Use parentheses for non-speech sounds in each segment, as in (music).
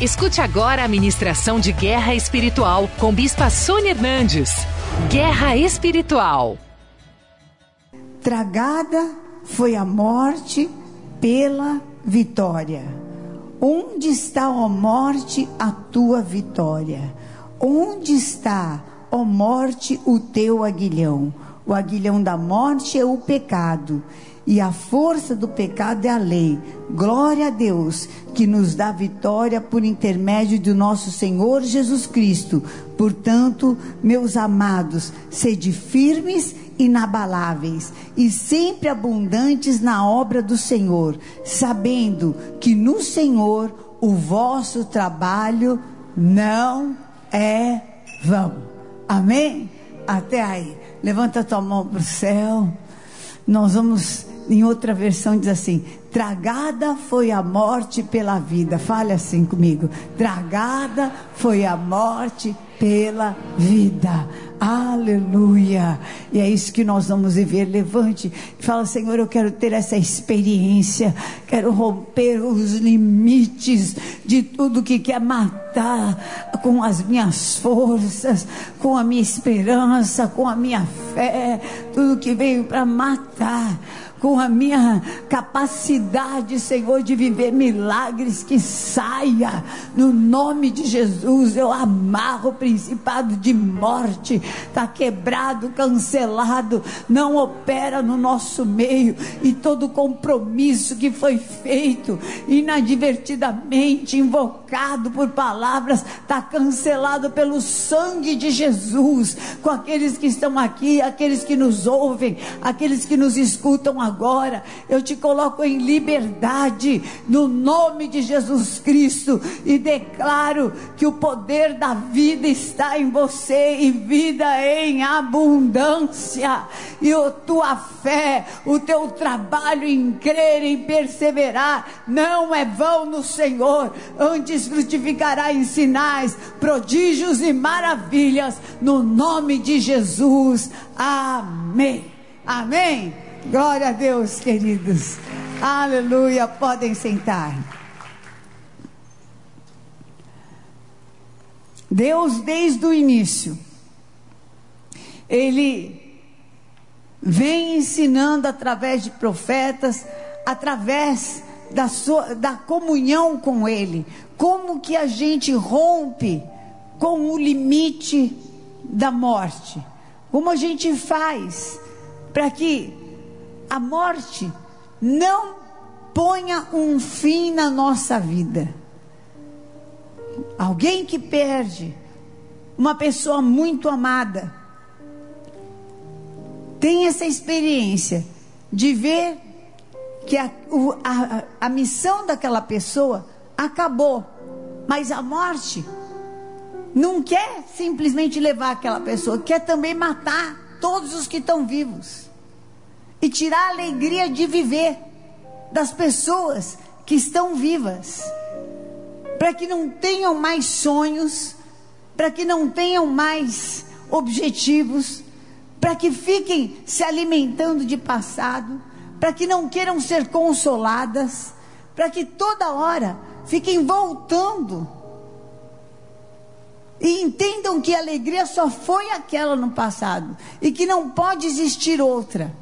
Escute agora a ministração de Guerra Espiritual com Bispa Sônia Hernandes. Guerra Espiritual. Tragada foi a morte pela vitória. Onde está, ó morte, a tua vitória? Onde está, ó morte, o teu aguilhão? O aguilhão da morte é o pecado e a força do pecado é a lei. Glória a Deus que nos dá vitória por intermédio do nosso Senhor Jesus Cristo. Portanto, meus amados, sede firmes, inabaláveis e sempre abundantes na obra do Senhor, sabendo que no Senhor o vosso trabalho não é vão. Amém? Até aí. Levanta tua mão para o céu. Nós vamos em outra versão diz assim: Tragada foi a morte pela vida. Fale assim comigo. Tragada foi a morte pela vida. Aleluia. E é isso que nós vamos viver. Levante e fala: Senhor, eu quero ter essa experiência. Quero romper os limites de tudo que quer matar com as minhas forças, com a minha esperança, com a minha fé. Tudo que veio para matar com a minha capacidade, Senhor, de viver milagres, que saia no nome de Jesus. Eu amarro o principado de morte, está quebrado, cancelado, não opera no nosso meio e todo compromisso que foi feito inadvertidamente, invocado por palavras, está cancelado pelo sangue de Jesus. Com aqueles que estão aqui, aqueles que nos ouvem, aqueles que nos escutam agora. Eu te coloco em liberdade no nome de Jesus Cristo e declaro que o poder da vida está em você e vida em abundância. E a tua fé, o teu trabalho em crer, em perseverar, não é vão no Senhor, antes frutificará em sinais, prodígios e maravilhas, no nome de Jesus. Amém. Amém. Glória a Deus, queridos. Aleluia. Podem sentar. Deus, desde o início, Ele vem ensinando através de profetas, através da, sua, da comunhão com Ele, como que a gente rompe com o limite da morte, como a gente faz para que a morte não ponha um fim na nossa vida. Alguém que perde uma pessoa muito amada tem essa experiência de ver que a, a, a missão daquela pessoa acabou, mas a morte não quer simplesmente levar aquela pessoa, quer também matar todos os que estão vivos e tirar a alegria de viver das pessoas que estão vivas, para que não tenham mais sonhos, para que não tenham mais objetivos, para que fiquem se alimentando de passado, para que não queiram ser consoladas, para que toda hora fiquem voltando e entendam que a alegria só foi aquela no passado e que não pode existir outra.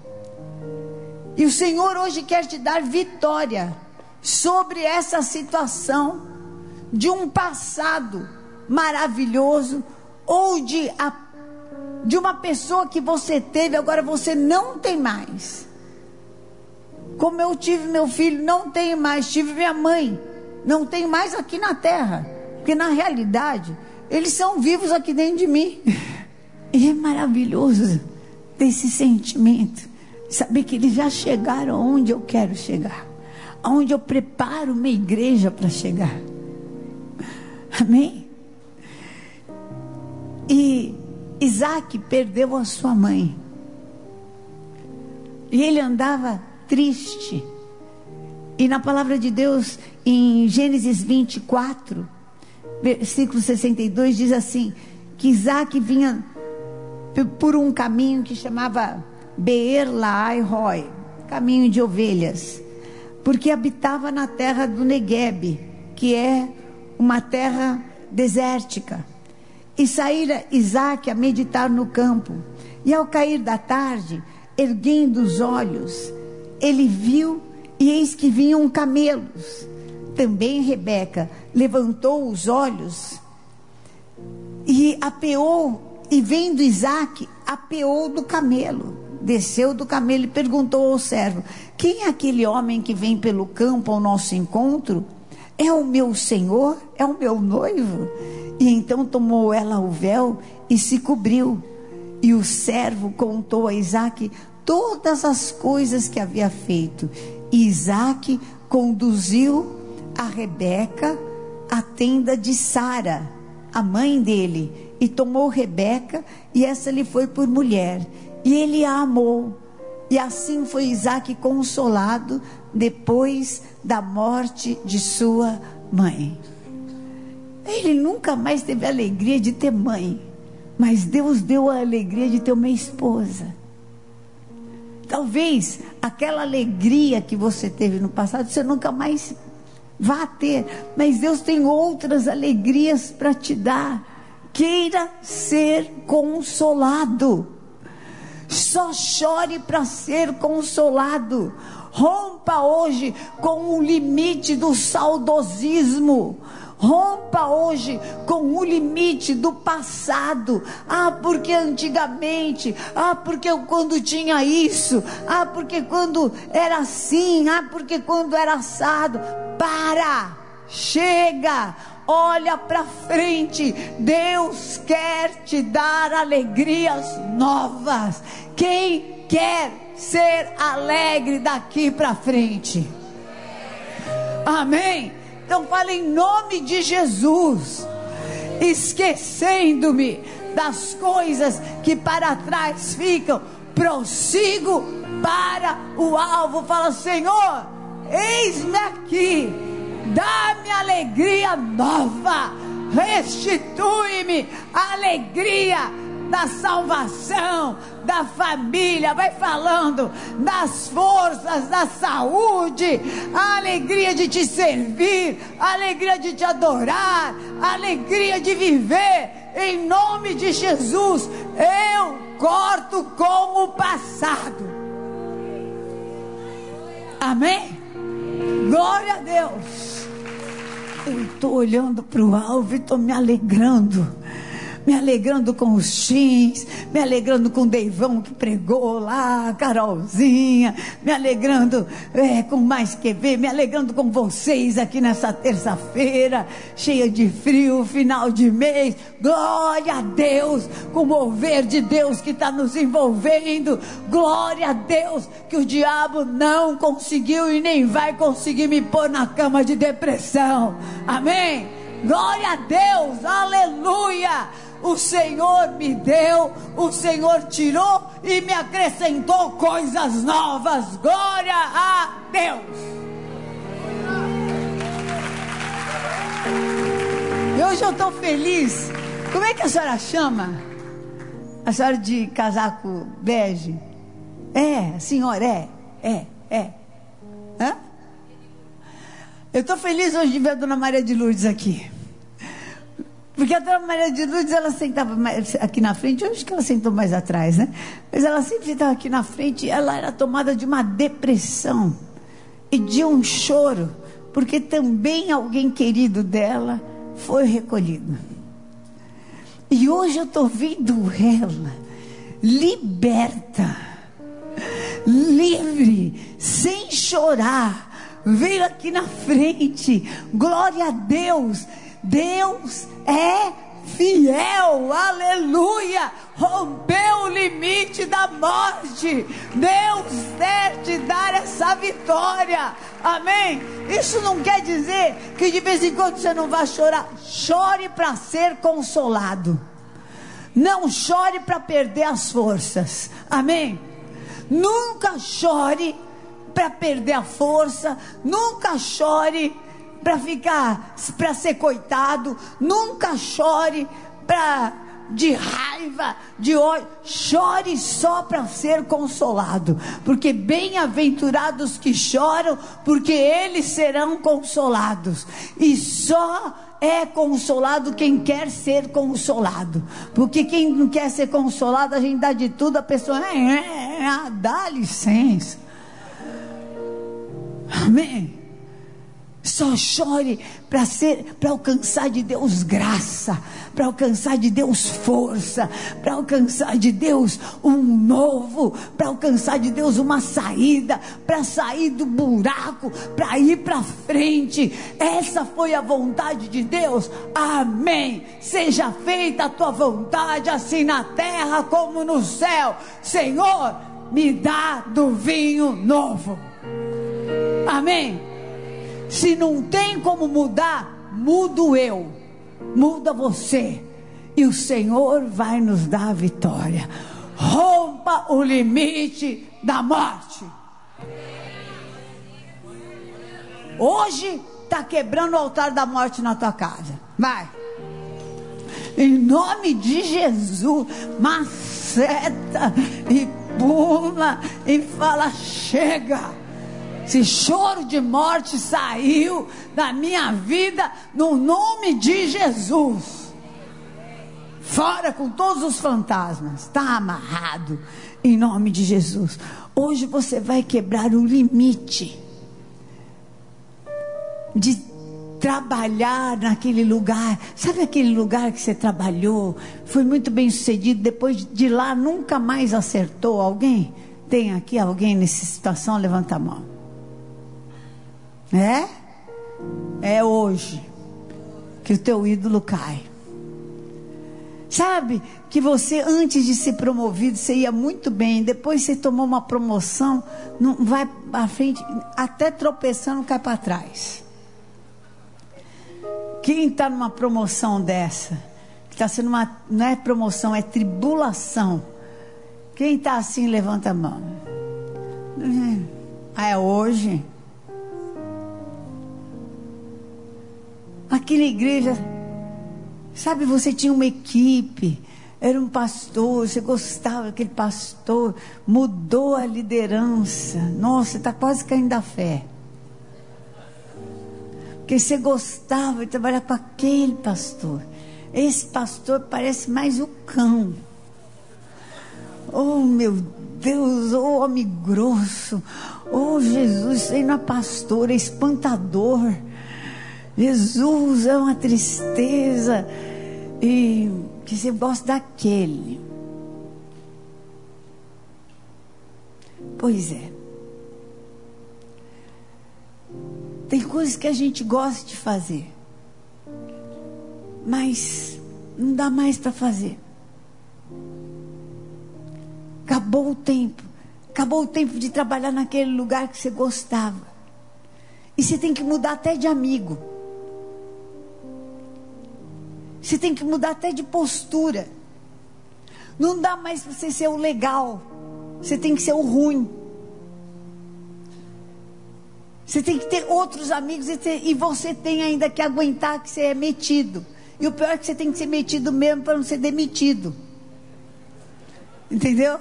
E o Senhor hoje quer te dar vitória sobre essa situação de um passado maravilhoso ou de, a, de uma pessoa que você teve, agora você não tem mais. Como eu tive meu filho, não tenho mais, tive minha mãe, não tenho mais aqui na terra. Porque na realidade, eles são vivos aqui dentro de mim. E é maravilhoso esse sentimento Saber que eles já chegaram onde eu quero chegar. Onde eu preparo minha igreja para chegar. Amém? E Isaac perdeu a sua mãe. E ele andava triste. E na palavra de Deus, em Gênesis 24, versículo 62, diz assim: que Isaac vinha por um caminho que chamava Beer Laai Roy, caminho de ovelhas, porque habitava na terra do Negueb, que é uma terra desértica. E saíra Isaac a meditar no campo. E ao cair da tarde, erguendo os olhos, ele viu e eis que vinham camelos. Também Rebeca levantou os olhos e apeou, e vendo Isaac, apeou do camelo. Desceu do camelo e perguntou ao servo: Quem é aquele homem que vem pelo campo ao nosso encontro? É o meu senhor? É o meu noivo? E então tomou ela o véu e se cobriu. E o servo contou a Isaac todas as coisas que havia feito. E Isaac conduziu a Rebeca à tenda de Sara, a mãe dele, e tomou Rebeca, e essa lhe foi por mulher. E ele a amou. E assim foi Isaac consolado depois da morte de sua mãe. Ele nunca mais teve a alegria de ter mãe, mas Deus deu a alegria de ter uma esposa. Talvez aquela alegria que você teve no passado, você nunca mais vá ter, mas Deus tem outras alegrias para te dar. Queira ser consolado. Só chore para ser consolado. Rompa hoje com o limite do saudosismo. Rompa hoje com o limite do passado. Ah, porque antigamente. Ah, porque eu quando tinha isso. Ah, porque quando era assim. Ah, porque quando era assado. Para! Chega! Olha para frente. Deus quer te dar alegrias novas. Quem quer ser alegre daqui para frente? Amém. Então fala em nome de Jesus, esquecendo-me das coisas que para trás ficam, prossigo para o alvo. Fala, Senhor, eis-me aqui, dá-me alegria nova, restitui-me a alegria da salvação, da família, vai falando das forças, da saúde, a alegria de te servir, a alegria de te adorar, a alegria de viver. Em nome de Jesus, eu corto com o passado. Amém? Glória a Deus. Eu estou olhando para o alvo e estou me alegrando me alegrando com os Xins, me alegrando com o Deivão que pregou lá, Carolzinha, me alegrando é, com mais que ver, me alegrando com vocês aqui nessa terça-feira, cheia de frio, final de mês. Glória a Deus, com o mover de Deus que está nos envolvendo. Glória a Deus, que o diabo não conseguiu e nem vai conseguir me pôr na cama de depressão. Amém? Glória a Deus, aleluia o Senhor me deu, o Senhor tirou e me acrescentou coisas novas. Glória a Deus. E hoje eu estou feliz. Como é que a senhora chama? A senhora de casaco bege? É, senhora, é, é, é. Hã? Eu estou feliz hoje de ver a dona Maria de Lourdes aqui. Porque a dona Maria de Lourdes, ela sentava mais aqui na frente, eu acho que ela sentou mais atrás, né? Mas ela sempre estava aqui na frente, ela era tomada de uma depressão e de um choro, porque também alguém querido dela foi recolhido. E hoje eu estou vendo ela liberta, livre, sem chorar, veio aqui na frente, glória a Deus Deus é fiel, aleluia, rompeu o limite da morte. Deus quer te dar essa vitória, amém? Isso não quer dizer que de vez em quando você não vai chorar, chore para ser consolado, não chore para perder as forças, amém? Nunca chore para perder a força, nunca chore para ficar, para ser coitado, nunca chore para de raiva, de ódio. Chore só para ser consolado, porque bem-aventurados que choram, porque eles serão consolados. E só é consolado quem quer ser consolado. Porque quem não quer ser consolado, a gente dá de tudo, a pessoa é, é, é, dá licença. Amém. Só chore para ser, para alcançar de Deus graça, para alcançar de Deus força, para alcançar de Deus um novo, para alcançar de Deus uma saída, para sair do buraco, para ir para frente. Essa foi a vontade de Deus. Amém. Seja feita a tua vontade, assim na terra como no céu. Senhor, me dá do vinho novo. Amém. Se não tem como mudar, mudo eu, muda você, e o Senhor vai nos dar a vitória. Rompa o limite da morte. Hoje está quebrando o altar da morte na tua casa. Vai. Em nome de Jesus, maceta e pula e fala: chega esse choro de morte saiu da minha vida no nome de Jesus. Fora com todos os fantasmas. Está amarrado em nome de Jesus. Hoje você vai quebrar o limite de trabalhar naquele lugar. Sabe aquele lugar que você trabalhou? Foi muito bem sucedido. Depois de lá nunca mais acertou alguém? Tem aqui alguém nessa situação? Levanta a mão. É? É hoje que o teu ídolo cai. Sabe que você antes de ser promovido você ia muito bem, depois você tomou uma promoção, não vai à frente, até tropeçando cai para trás. Quem está numa promoção dessa, que está sendo uma, não é promoção, é tribulação. Quem está assim levanta a mão. Ah, é hoje. Aqui na igreja, sabe, você tinha uma equipe, era um pastor, você gostava daquele pastor, mudou a liderança. Nossa, está quase caindo da fé. Porque você gostava de trabalhar com aquele pastor. Esse pastor parece mais o cão. Oh, meu Deus, oh, homem grosso. Oh, Jesus, isso aí não é pastor, é espantador. Jesus é uma tristeza. E que você gosta daquele. Pois é. Tem coisas que a gente gosta de fazer, mas não dá mais para fazer. Acabou o tempo. Acabou o tempo de trabalhar naquele lugar que você gostava. E você tem que mudar até de amigo. Você tem que mudar até de postura. Não dá mais para você ser o legal. Você tem que ser o ruim. Você tem que ter outros amigos e, você tem ainda que aguentar que você é metido. E o pior é que você tem que ser metido mesmo para não ser demitido. Entendeu?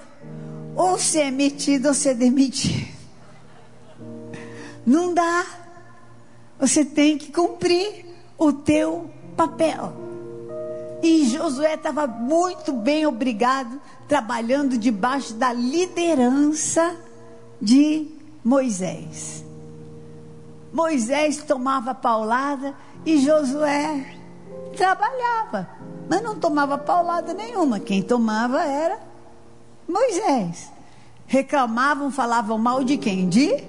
Ou você é metido ou você é demitido. Não dá. Você tem que cumprir o teu papel. E Josué estava muito bem, obrigado, trabalhando debaixo da liderança de Moisés. Moisés tomava paulada e Josué trabalhava, mas não tomava paulada nenhuma. Quem tomava era Moisés. Reclamavam, falavam mal de quem? De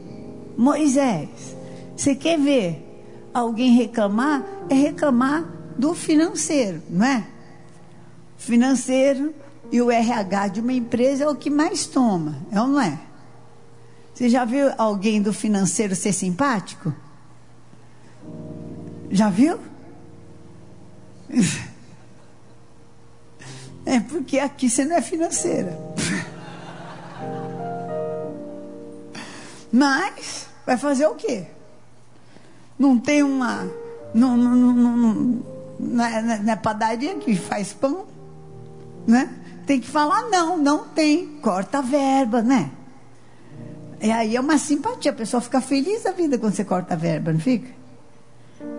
Moisés. Você quer ver alguém reclamar? É reclamar do financeiro, não é? Financeiro e o RH de uma empresa é o que mais toma, é ou não é? Você já viu alguém do financeiro ser simpático? Já viu? (laughs) É porque aqui você não é financeira. (laughs) Mas vai fazer o quê? Não tem uma. Não, não, não, não, na, na, padaria que faz pão. né? Tem que falar não, não tem. Corta a verba, né? E aí é uma simpatia, a pessoa fica feliz da vida quando você corta a verba, não fica?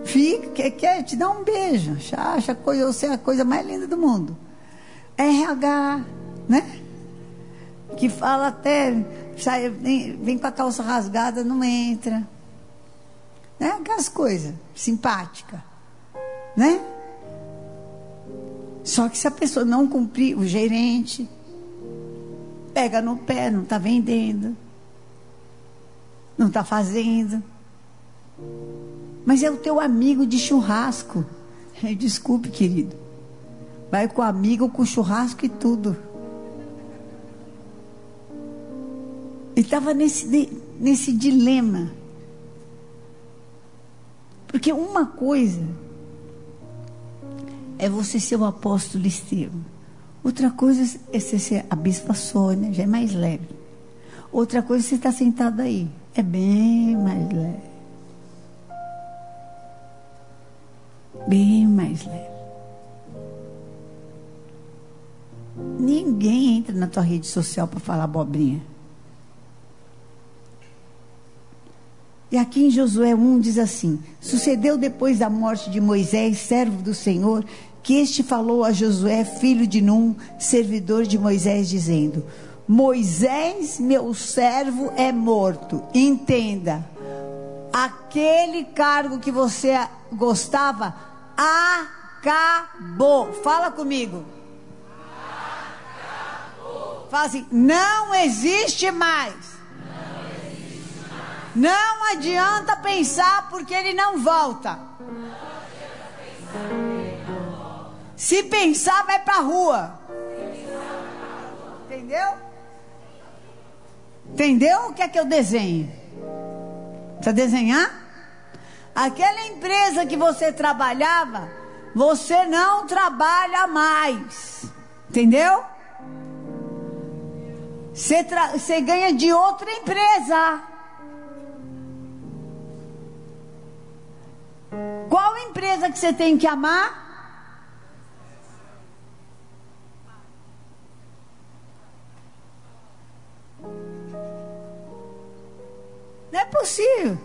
Fica, quer, quer te dar um beijo, acha coisa, você é a coisa mais linda do mundo. RH, né? Que fala até, sai, vem, vem com a calça rasgada, não entra. Né? Aquelas coisas, simpática. Né? Só que se a pessoa não cumprir, o gerente pega no pé, não está vendendo, não está fazendo. Mas é o teu amigo de churrasco. (laughs) Desculpe, querido. Vai com o amigo, com churrasco e tudo. Ele estava nesse, nesse dilema. Porque uma coisa é você ser o apóstolo Estevão. Outra coisa é você ser a bispa Sônia, já é mais leve. Outra coisa é você estar sentado aí. É bem mais leve. bem mais leve. Ninguém entra na tua rede social para falar abobrinha. E aqui em Josué 1 diz assim: Sucedeu depois da morte de Moisés, servo do Senhor, que este falou a Josué, filho de Num, servidor de Moisés, dizendo: Moisés, meu servo, é morto. Entenda, aquele cargo que você gostava acabou. Fala comigo. Acabou. Fala assim: não existe mais. Não adianta pensar porque ele não volta. Se pensar, vai para a rua. Entendeu? Entendeu o que é que eu desenho? Precisa desenhar? Aquela empresa que você trabalhava, você não trabalha mais. Entendeu? Você, você ganha de outra empresa. Qual empresa que você tem que amar? Não é possível.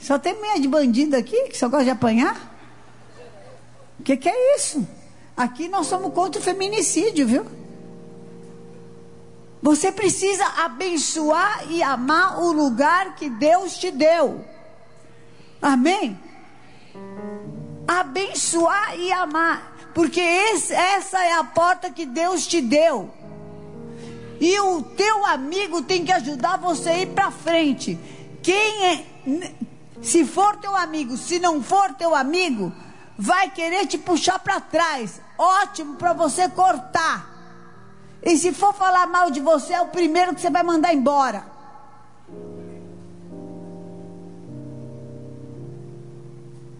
Só tem meia de bandido aqui que só gosta de apanhar? O que, que é isso? Aqui nós somos contra o feminicídio, viu? Você precisa abençoar e amar o lugar que Deus te deu. Amém? Abençoar e amar. Porque esse, essa é a porta que Deus te deu. E o teu amigo tem que ajudar você a ir para frente. Quem é, se for teu amigo, se não for teu amigo, vai querer te puxar para trás. Ótimo para você cortar. E se for falar mal de você, é o primeiro que você vai mandar embora.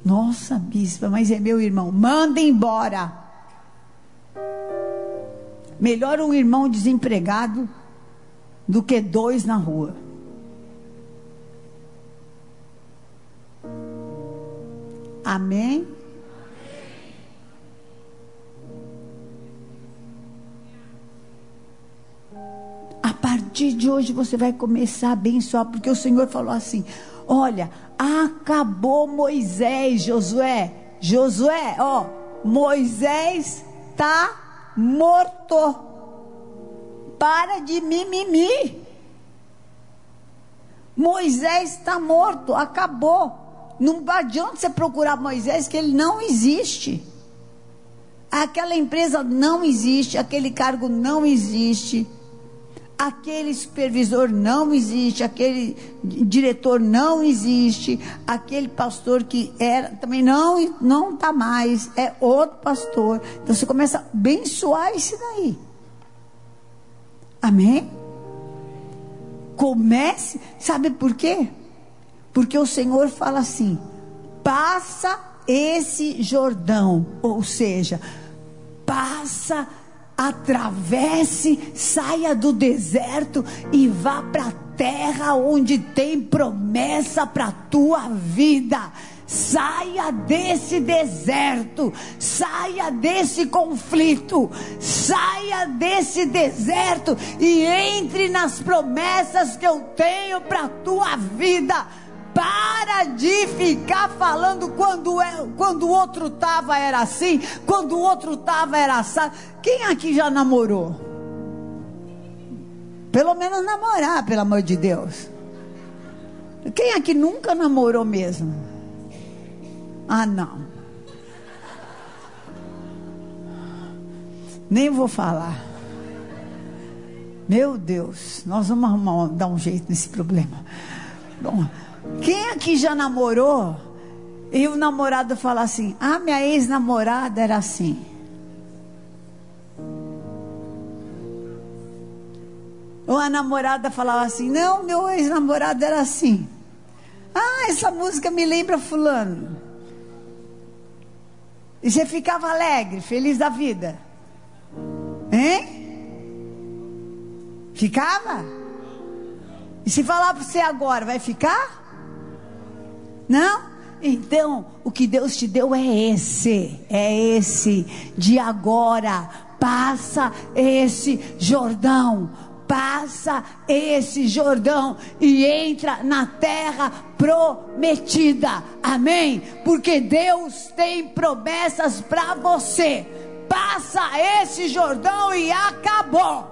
Nossa, bispa, mas é meu irmão. Manda embora. Melhor um irmão desempregado do que dois na rua. Amém? A partir de hoje você vai começar a abençoar, porque o Senhor falou assim: Olha, acabou Moisés, Josué. Josué, ó, Moisés está morto. Para de mimimi. Moisés está morto, acabou. Não adianta você procurar Moisés, que ele não existe. Aquela empresa não existe, aquele cargo não existe, aquele supervisor não existe, aquele diretor não existe, aquele pastor que era também não não está mais, é outro pastor. Então você começa a abençoar esse daí. Amém? Comece, sabe por quê? Porque o Senhor fala assim: passa esse Jordão, ou seja, passa, atravesse, saia do deserto e vá para a terra onde tem promessa para tua vida. Saia desse deserto, saia desse conflito, saia desse deserto e entre nas promessas que eu tenho para tua vida. Para de ficar falando quando, é, quando o outro tava era assim, quando o outro tava era assim. Quem aqui já namorou? Pelo menos namorar, pelo amor de Deus. Quem aqui nunca namorou mesmo? Ah, não. Nem vou falar. Meu Deus, nós vamos arrumar, dar um jeito nesse problema. Bom, quem aqui já namorou e o namorado fala assim: Ah, minha ex-namorada era assim. Ou a namorada falava assim: Não, meu ex-namorado era assim. Ah, essa música me lembra Fulano. E você ficava alegre, feliz da vida. Hein? Ficava? E se falar para você agora, vai ficar? Não? Então, o que Deus te deu é esse, é esse de agora. Passa esse Jordão, passa esse Jordão e entra na terra prometida. Amém? Porque Deus tem promessas para você. Passa esse Jordão e acabou.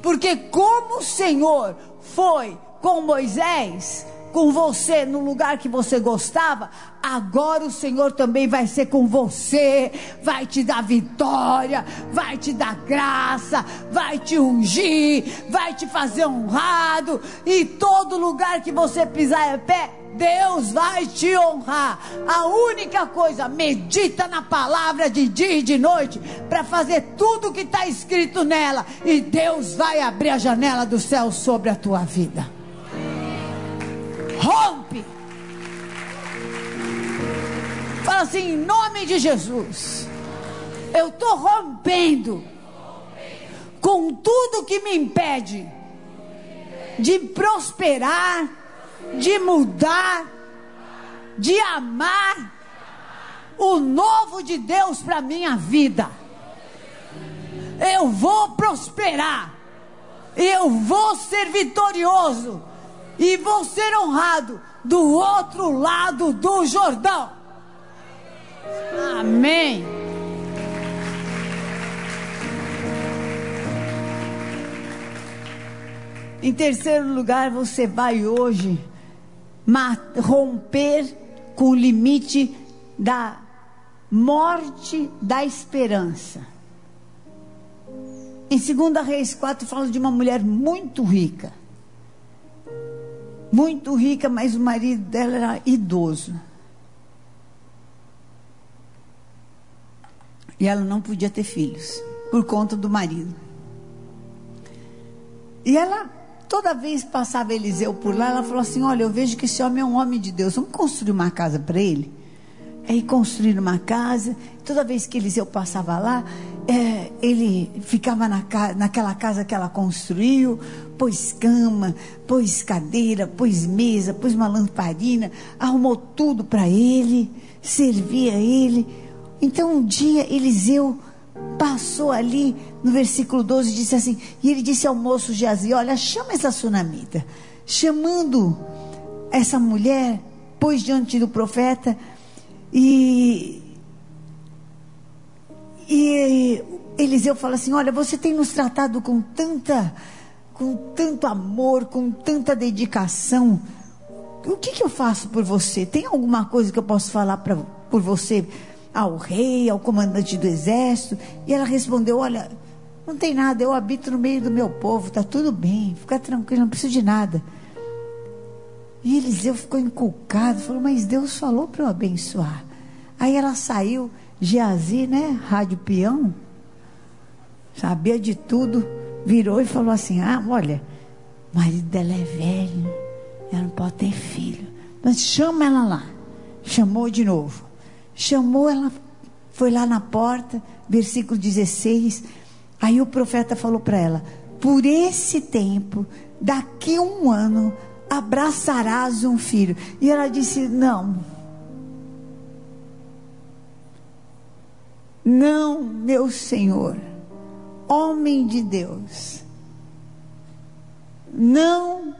Porque como o Senhor foi com Moisés, com você no lugar que você gostava, agora o Senhor também vai ser com você, vai te dar vitória, vai te dar graça, vai te ungir, vai te fazer honrado, e todo lugar que você pisar em pé, Deus vai te honrar. A única coisa, medita na palavra de dia e de noite para fazer tudo que está escrito nela, e Deus vai abrir a janela do céu sobre a tua vida rompe. Fala assim, em nome de Jesus. Eu estou rompendo com tudo que me impede de prosperar, de mudar, de amar o novo de Deus para minha vida. Eu vou prosperar. Eu vou ser vitorioso e vou ser honrado do outro lado do Jordão. Amém. Em terceiro lugar, você vai hoje romper com o limite da morte da esperança. Em 2 Reis 4 fala de uma mulher muito rica muito rica, mas o marido dela era idoso. E ela não podia ter filhos, por conta do marido. E ela, toda vez passava Eliseu por lá, ela falou assim: Olha, eu vejo que esse homem é um homem de Deus, vamos construir uma casa para ele. Aí construíram uma casa, toda vez que Eliseu passava lá, é, ele ficava na, naquela casa que ela construiu, pôs cama, pôs cadeira, pôs mesa, pôs uma lamparina, arrumou tudo para ele, servia ele. Então um dia Eliseu passou ali no versículo 12 e disse assim: E ele disse ao moço Geazi: Olha, chama essa sunamita. Chamando essa mulher, pôs diante do profeta e e Eliseu fala assim: Olha, você tem nos tratado com tanta, com tanto amor, com tanta dedicação. O que, que eu faço por você? Tem alguma coisa que eu posso falar pra, por você ao rei, ao comandante do exército? E ela respondeu: Olha, não tem nada, eu habito no meio do meu povo, está tudo bem, fica tranquilo, não preciso de nada. E Eliseu ficou encucado, falou: Mas Deus falou para eu abençoar. Aí ela saiu Geazi, né? Rádio peão, sabia de tudo, virou e falou assim: Ah, olha, o marido dela é velho, ela não pode ter filho. Mas chama ela lá. Chamou de novo. Chamou ela, foi lá na porta, versículo 16. Aí o profeta falou para ela: Por esse tempo, daqui um ano, abraçarás um filho. E ela disse: Não. Não, meu Senhor, homem de Deus, não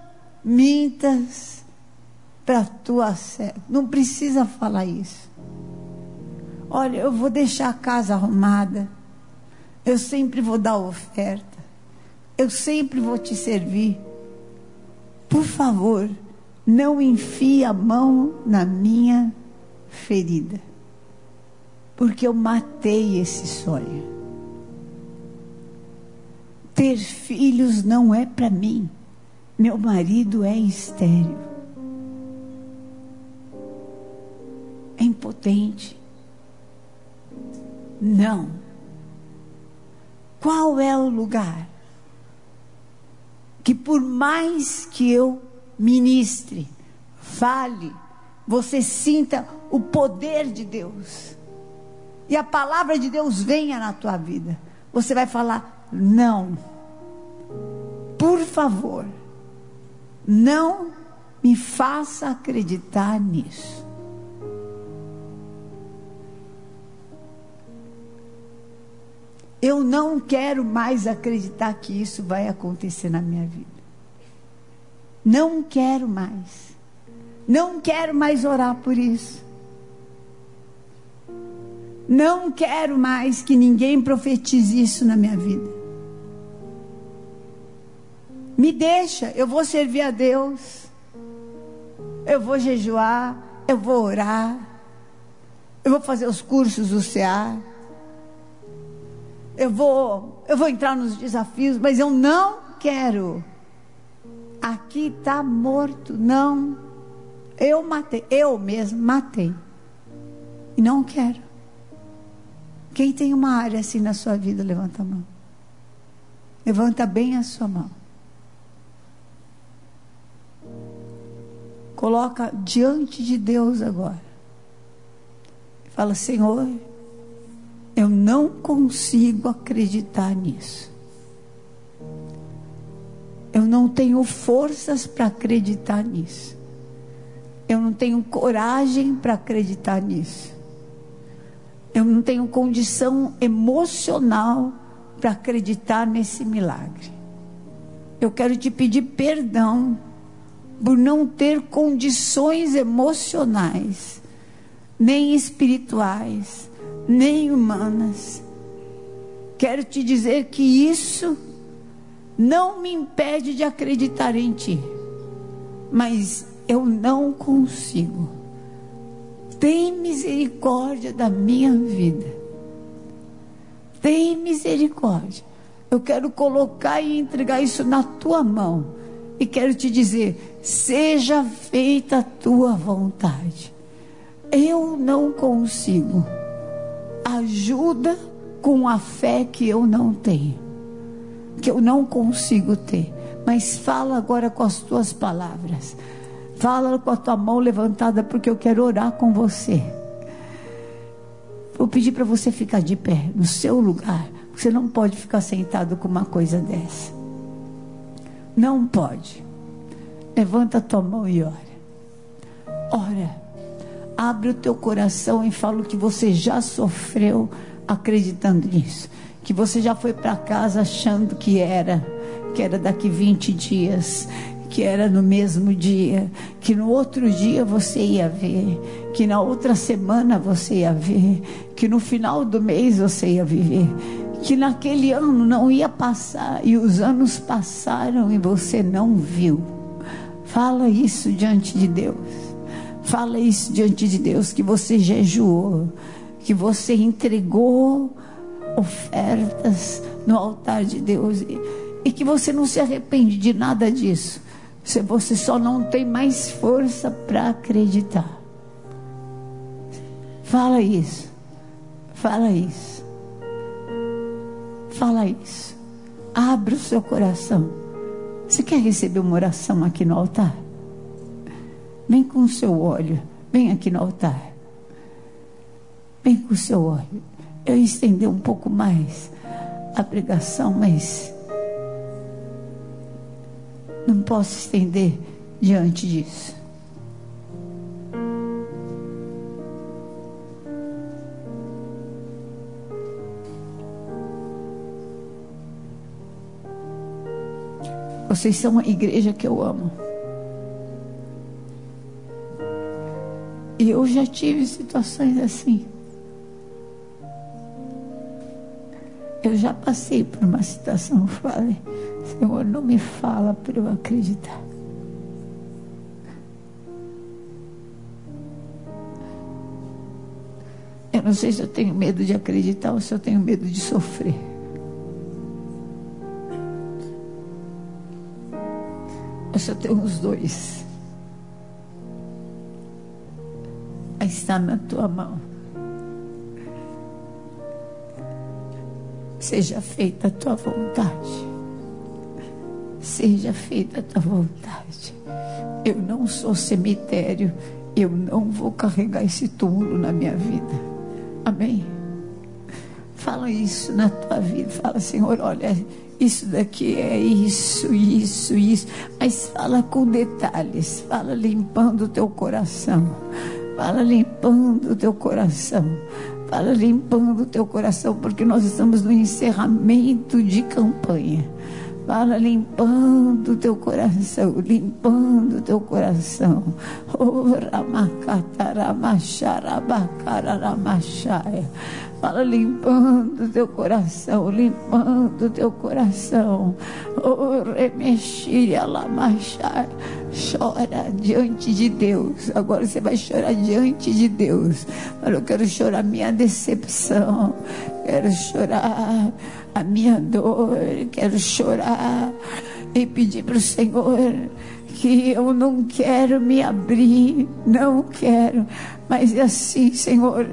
mintas para tua serva. Não precisa falar isso. Olha, eu vou deixar a casa arrumada. Eu sempre vou dar oferta. Eu sempre vou te servir. Por favor, não enfie a mão na minha ferida. Porque eu matei esse sonho. Ter filhos não é para mim. Meu marido é estéreo. É impotente. Não. Qual é o lugar que por mais que eu ministre, fale, você sinta o poder de Deus e a palavra de Deus venha na tua vida, você vai falar: não, por favor, não me faça acreditar nisso. Eu não quero mais acreditar que isso vai acontecer na minha vida. Não quero mais. Não quero mais orar por isso. Não quero mais que ninguém profetize isso na minha vida. Me deixa, eu vou servir a Deus. Eu vou jejuar, eu vou orar. Eu vou fazer os cursos do CA eu vou, eu vou entrar nos desafios, mas eu não quero. Aqui está morto, não. Eu matei, eu mesmo matei. E não quero. Quem tem uma área assim na sua vida, levanta a mão. Levanta bem a sua mão. Coloca diante de Deus agora. Fala, Senhor, eu não consigo acreditar nisso. Eu não tenho forças para acreditar nisso. Eu não tenho coragem para acreditar nisso. Eu não tenho condição emocional para acreditar nesse milagre. Eu quero te pedir perdão por não ter condições emocionais, nem espirituais, nem humanas. Quero te dizer que isso não me impede de acreditar em ti, mas eu não consigo. Tem misericórdia da minha vida. Tem misericórdia. Eu quero colocar e entregar isso na tua mão. E quero te dizer: seja feita a tua vontade. Eu não consigo ajuda com a fé que eu não tenho, que eu não consigo ter. Mas fala agora com as tuas palavras. Fala com a tua mão levantada, porque eu quero orar com você. Vou pedir para você ficar de pé no seu lugar. Você não pode ficar sentado com uma coisa dessa. Não pode. Levanta a tua mão e ora. Ora. Abre o teu coração e fala o que você já sofreu acreditando nisso. Que você já foi para casa achando que era, que era daqui 20 dias, que era no mesmo dia, que no outro dia você ia ver, que na outra semana você ia ver, que no final do mês você ia viver, que naquele ano não ia passar e os anos passaram e você não viu. Fala isso diante de Deus. Fala isso diante de Deus, que você jejuou, que você entregou ofertas no altar de Deus e, e que você não se arrepende de nada disso. Se você só não tem mais força para acreditar. Fala isso. Fala isso. Fala isso. Abre o seu coração. Você quer receber uma oração aqui no altar? Vem com o seu óleo. Vem aqui no altar. Vem com o seu óleo. Eu estender um pouco mais a pregação, mas não posso estender diante disso. Vocês são a igreja que eu amo. E eu já tive situações assim. Eu já passei por uma situação, falei, Senhor, não me fala para eu acreditar. Eu não sei se eu tenho medo de acreditar ou se eu tenho medo de sofrer. Eu só tenho os dois. Aí está na tua mão. Seja feita a tua vontade. Seja feita a tua vontade. Eu não sou cemitério. Eu não vou carregar esse túmulo na minha vida. Amém? Fala isso na tua vida. Fala, Senhor, olha, isso daqui é isso, isso, isso. Mas fala com detalhes. Fala limpando o teu coração. Fala limpando o teu coração. Fala limpando o teu coração, porque nós estamos no encerramento de campanha. Fala limpando o teu coração, limpando o teu coração. Fala limpando teu coração, limpando teu coração. Oh, remexia lamachar. Chora diante de Deus. Agora você vai chorar diante de Deus. Fala, eu quero chorar minha decepção. Quero chorar a minha dor, quero chorar e pedir para o Senhor que eu não quero me abrir, não quero, mas é assim, Senhor,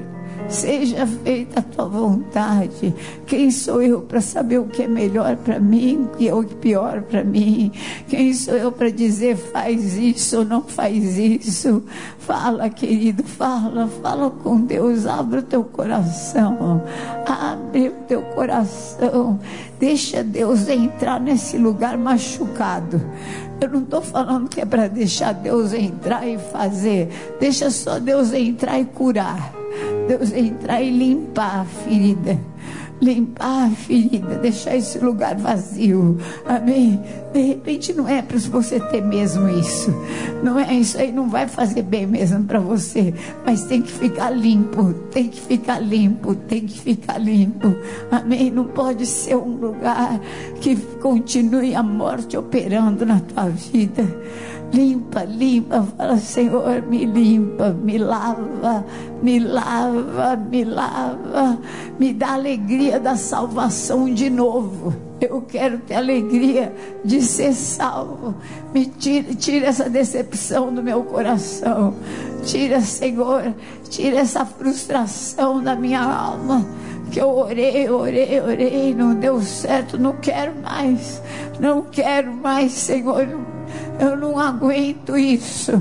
Seja feita a tua vontade. Quem sou eu para saber o que é melhor para mim, o que é pior para mim? Quem sou eu para dizer faz isso ou não faz isso? Fala, querido, fala, fala com Deus, abre o teu coração. Abre o teu coração. Deixa Deus entrar nesse lugar machucado. Eu não estou falando que é para deixar Deus entrar e fazer. Deixa só Deus entrar e curar. Deus entrar e limpar a ferida. Limpar a ferida, deixar esse lugar vazio. Amém? De repente não é para você ter mesmo isso. Não é isso aí, não vai fazer bem mesmo para você. Mas tem que ficar limpo, tem que ficar limpo, tem que ficar limpo. Amém? Não pode ser um lugar que continue a morte operando na tua vida. Limpa, limpa, fala, Senhor, me limpa, me lava, me lava, me lava, me dá alegria da salvação de novo. Eu quero ter alegria de ser salvo. Me tira, tira essa decepção do meu coração. Tira, Senhor, tira essa frustração da minha alma que eu orei, orei, orei, não deu certo, não quero mais, não quero mais, Senhor, eu não aguento isso.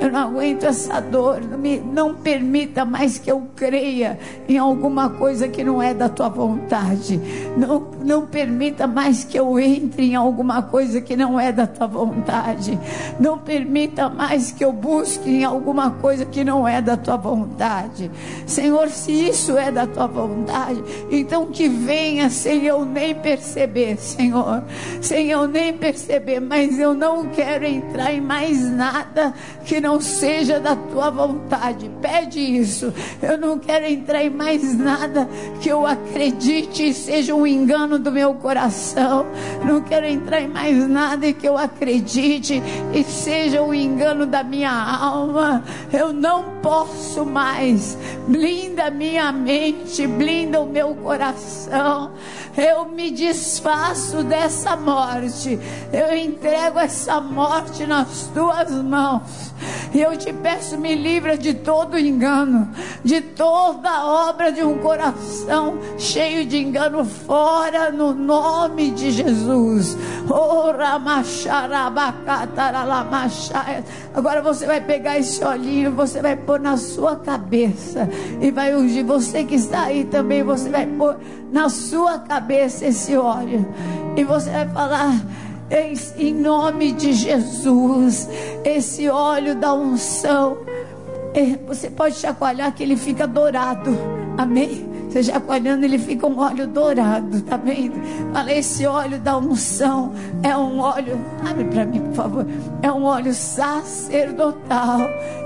Eu não aguento essa dor. Não, me, não permita mais que eu creia em alguma coisa que não é da tua vontade. Não, não permita mais que eu entre em alguma coisa que não é da tua vontade. Não permita mais que eu busque em alguma coisa que não é da tua vontade. Senhor, se isso é da tua vontade, então que venha sem eu nem perceber, Senhor. Sem eu nem perceber, mas eu não quero entrar em mais nada que não seja da tua vontade. Pede isso. Eu não quero entrar em mais nada que eu acredite e seja um engano do meu coração. Não quero entrar em mais nada que eu acredite e seja um engano da minha alma. Eu não posso mais. Blinda minha mente, blinda o meu coração. Eu me desfaço dessa morte. Eu entrego essa morte nas tuas mãos. E eu te peço, me livra de todo engano, de toda obra de um coração cheio de engano, fora no nome de Jesus. Agora você vai pegar esse olhinho, você vai pôr na sua cabeça e vai ungir. Você que está aí também, você vai pôr na sua cabeça esse óleo e você vai falar em nome de Jesus, esse óleo da unção, é, você pode chacoalhar que ele fica dourado. Amém? Você chacoalhando, ele fica um óleo dourado, tá vendo? Fala, esse óleo da unção é um óleo, abre para mim, por favor. É um óleo sacerdotal.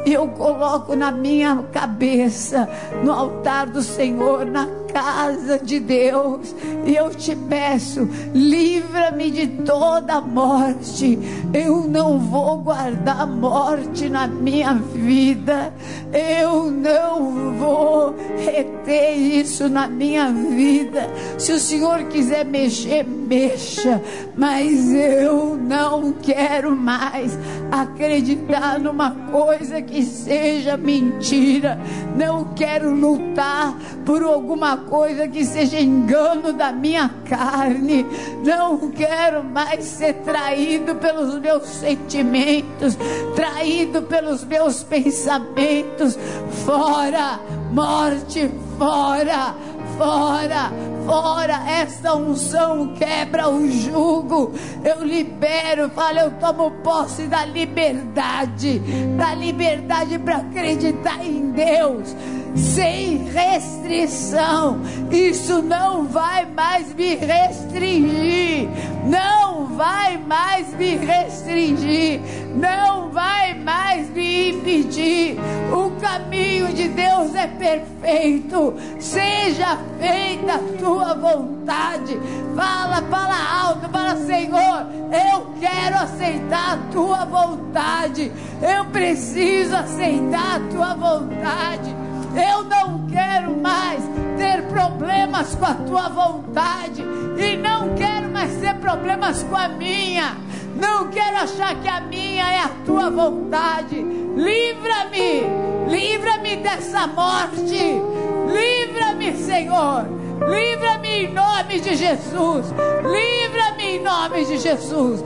E eu coloco na minha cabeça, no altar do Senhor, na casa de Deus. E eu te peço, livra-me de toda morte. Eu não vou guardar morte na minha vida. Eu não vou reter isso na minha vida. Se o Senhor quiser mexer, mexa. Mas eu não quero mais acreditar numa coisa que seja mentira. Não quero lutar por alguma coisa que seja engano da minha carne. Não quero mais ser traído pelos meus sentimentos, traído pelos meus pensamentos. Fora, morte, fora, fora, fora. Essa unção quebra o jugo. Eu libero, fala, eu tomo posse da liberdade, da liberdade para acreditar em Deus sem restrição. Isso não vai mais me restringir. Não vai mais me restringir. Não vai mais me impedir. O caminho de Deus é perfeito. Seja feita a tua vontade. Fala, fala alto, fala, Senhor, eu quero aceitar a tua vontade. Eu preciso aceitar a tua vontade. Eu não quero mais ter problemas com a tua vontade e não quero mais ter problemas com a minha. Não quero achar que a minha é a tua vontade. Livra-me, livra-me dessa morte. Livra-me, Senhor. Livra-me em nome de Jesus. Livra-me em nome de Jesus.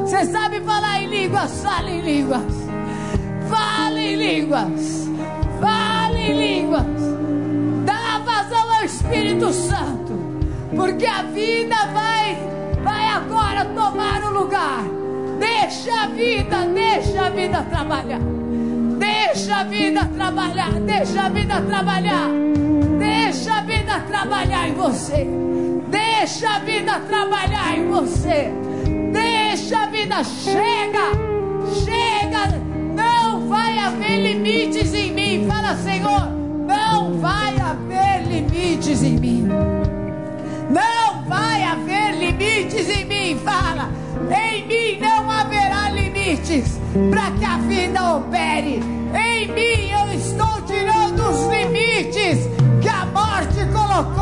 Você sabe falar em línguas? Fala em línguas. Em línguas. Fale em línguas. Dá vazão ao Espírito Santo. Porque a vida vai, vai agora tomar o lugar. Deixa a vida, deixa a vida trabalhar. Deixa a vida trabalhar, deixa a vida trabalhar. Deixa a vida trabalhar em você. Deixa a vida trabalhar em você. Deixa a vida chega. Chega vai haver limites em mim. Fala, Senhor, não vai haver limites em mim. Não vai haver limites em mim. Fala, em mim não haverá limites para que a vida opere. Em mim eu estou tirando os limites que a morte colocou.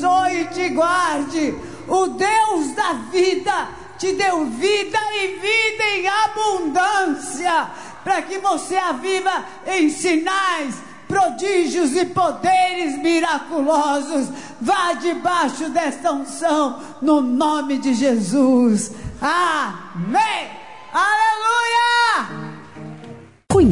abençoe e te guarde. O Deus da vida te deu vida e vida em abundância para que você a viva em sinais, prodígios e poderes miraculosos. Vá debaixo desta unção, no nome de Jesus. Amém. Aleluia!